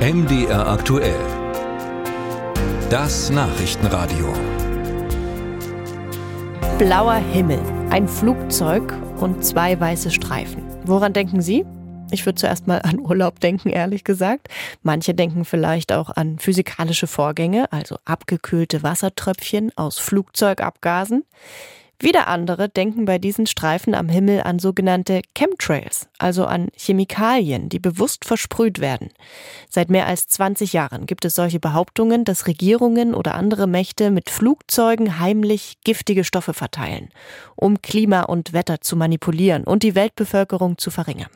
MDR aktuell. Das Nachrichtenradio. Blauer Himmel, ein Flugzeug und zwei weiße Streifen. Woran denken Sie? Ich würde zuerst mal an Urlaub denken, ehrlich gesagt. Manche denken vielleicht auch an physikalische Vorgänge, also abgekühlte Wassertröpfchen aus Flugzeugabgasen. Wieder andere denken bei diesen Streifen am Himmel an sogenannte Chemtrails, also an Chemikalien, die bewusst versprüht werden. Seit mehr als 20 Jahren gibt es solche Behauptungen, dass Regierungen oder andere Mächte mit Flugzeugen heimlich giftige Stoffe verteilen, um Klima und Wetter zu manipulieren und die Weltbevölkerung zu verringern.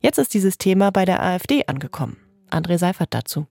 Jetzt ist dieses Thema bei der AfD angekommen. André Seifert dazu.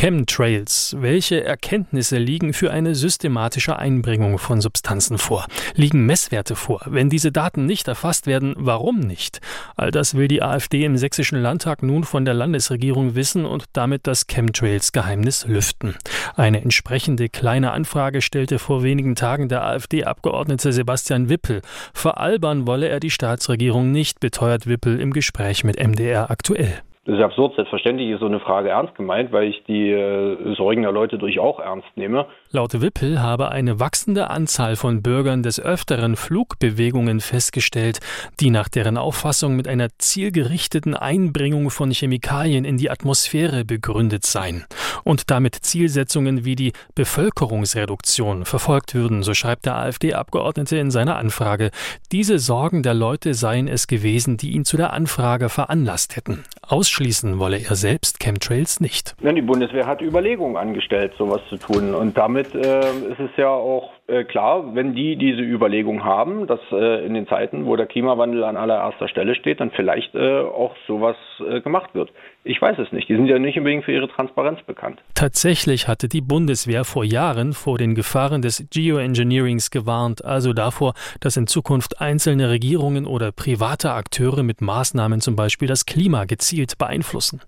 Chemtrails. Welche Erkenntnisse liegen für eine systematische Einbringung von Substanzen vor? Liegen Messwerte vor? Wenn diese Daten nicht erfasst werden, warum nicht? All das will die AfD im Sächsischen Landtag nun von der Landesregierung wissen und damit das Chemtrails-Geheimnis lüften. Eine entsprechende kleine Anfrage stellte vor wenigen Tagen der AfD-Abgeordnete Sebastian Wippel. Veralbern wolle er die Staatsregierung nicht, beteuert Wippel im Gespräch mit MDR aktuell. Das ist absurd. Selbstverständlich ist so eine Frage ernst gemeint, weil ich die äh, Sorgen der Leute durch auch ernst nehme. Laut Wippel habe eine wachsende Anzahl von Bürgern des Öfteren Flugbewegungen festgestellt, die nach deren Auffassung mit einer zielgerichteten Einbringung von Chemikalien in die Atmosphäre begründet seien und damit Zielsetzungen wie die Bevölkerungsreduktion verfolgt würden, so schreibt der AfD-Abgeordnete in seiner Anfrage. Diese Sorgen der Leute seien es gewesen, die ihn zu der Anfrage veranlasst hätten. Ausschließen wolle er selbst Chemtrails nicht. Die Bundeswehr hat Überlegungen angestellt, sowas zu tun und damit äh, ist es ja auch äh, klar, wenn die diese Überlegung haben, dass äh, in den Zeiten, wo der Klimawandel an allererster Stelle steht, dann vielleicht äh, auch sowas äh, gemacht wird. Ich weiß es nicht. Die sind ja nicht unbedingt für ihre Transparenz bekannt. Tatsächlich hatte die Bundeswehr vor Jahren vor den Gefahren des Geoengineerings gewarnt, also davor, dass in Zukunft einzelne Regierungen oder private Akteure mit Maßnahmen zum Beispiel das Klima gezielt beeinflussen.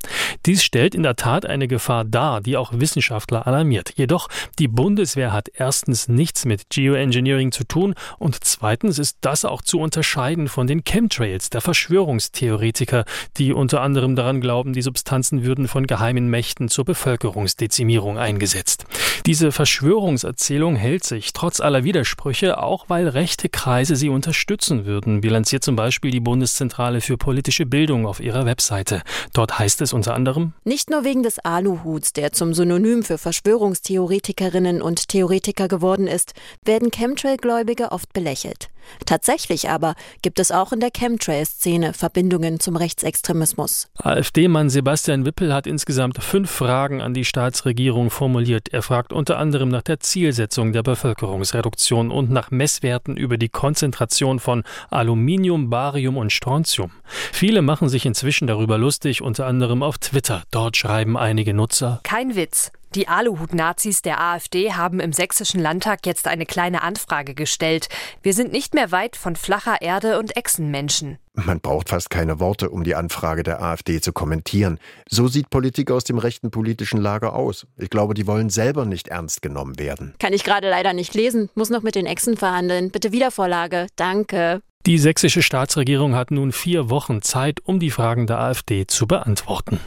Dies stellt in der Tat eine Gefahr dar, die auch Wissenschaftler alarmiert. Jedoch, die Bundeswehr hat erstens nichts mit Geoengineering zu tun und zweitens ist das auch zu unterscheiden von den Chemtrails der Verschwörungstheoretiker, die unter anderem daran glauben, die Substanzen würden von geheimen Mächten zur Bevölkerungsdezimierung eingesetzt. Diese Verschwörungserzählung hält sich trotz aller Widersprüche, auch weil rechte Kreise sie unterstützen würden, bilanziert zum Beispiel die Bundeszentrale für politische Bildung auf ihrer Webseite. Dort heißt es unter anderem Nicht nur wegen des Aluhuts, der zum Synonym für Verschwörungstheoretikerinnen und Theoretiker geworden ist, werden Chemtrail-Gläubige oft belächelt. Tatsächlich aber gibt es auch in der Chemtrail-Szene Verbindungen zum Rechtsextremismus. AfD-Mann Sebastian Wippel hat insgesamt fünf Fragen an die Staatsregierung formuliert. Er fragt unter anderem nach der Zielsetzung der Bevölkerungsreduktion und nach Messwerten über die Konzentration von Aluminium, Barium und Strontium. Viele machen sich inzwischen darüber lustig, unter anderem auf Twitter. Dort schreiben einige Nutzer Kein Witz. Die Aluhut-Nazis der AfD haben im sächsischen Landtag jetzt eine kleine Anfrage gestellt. Wir sind nicht mehr weit von flacher Erde und Echsenmenschen. Man braucht fast keine Worte, um die Anfrage der AfD zu kommentieren. So sieht Politik aus dem rechten politischen Lager aus. Ich glaube, die wollen selber nicht ernst genommen werden. Kann ich gerade leider nicht lesen, muss noch mit den Echsen verhandeln. Bitte Wiedervorlage. Danke. Die sächsische Staatsregierung hat nun vier Wochen Zeit, um die Fragen der AfD zu beantworten.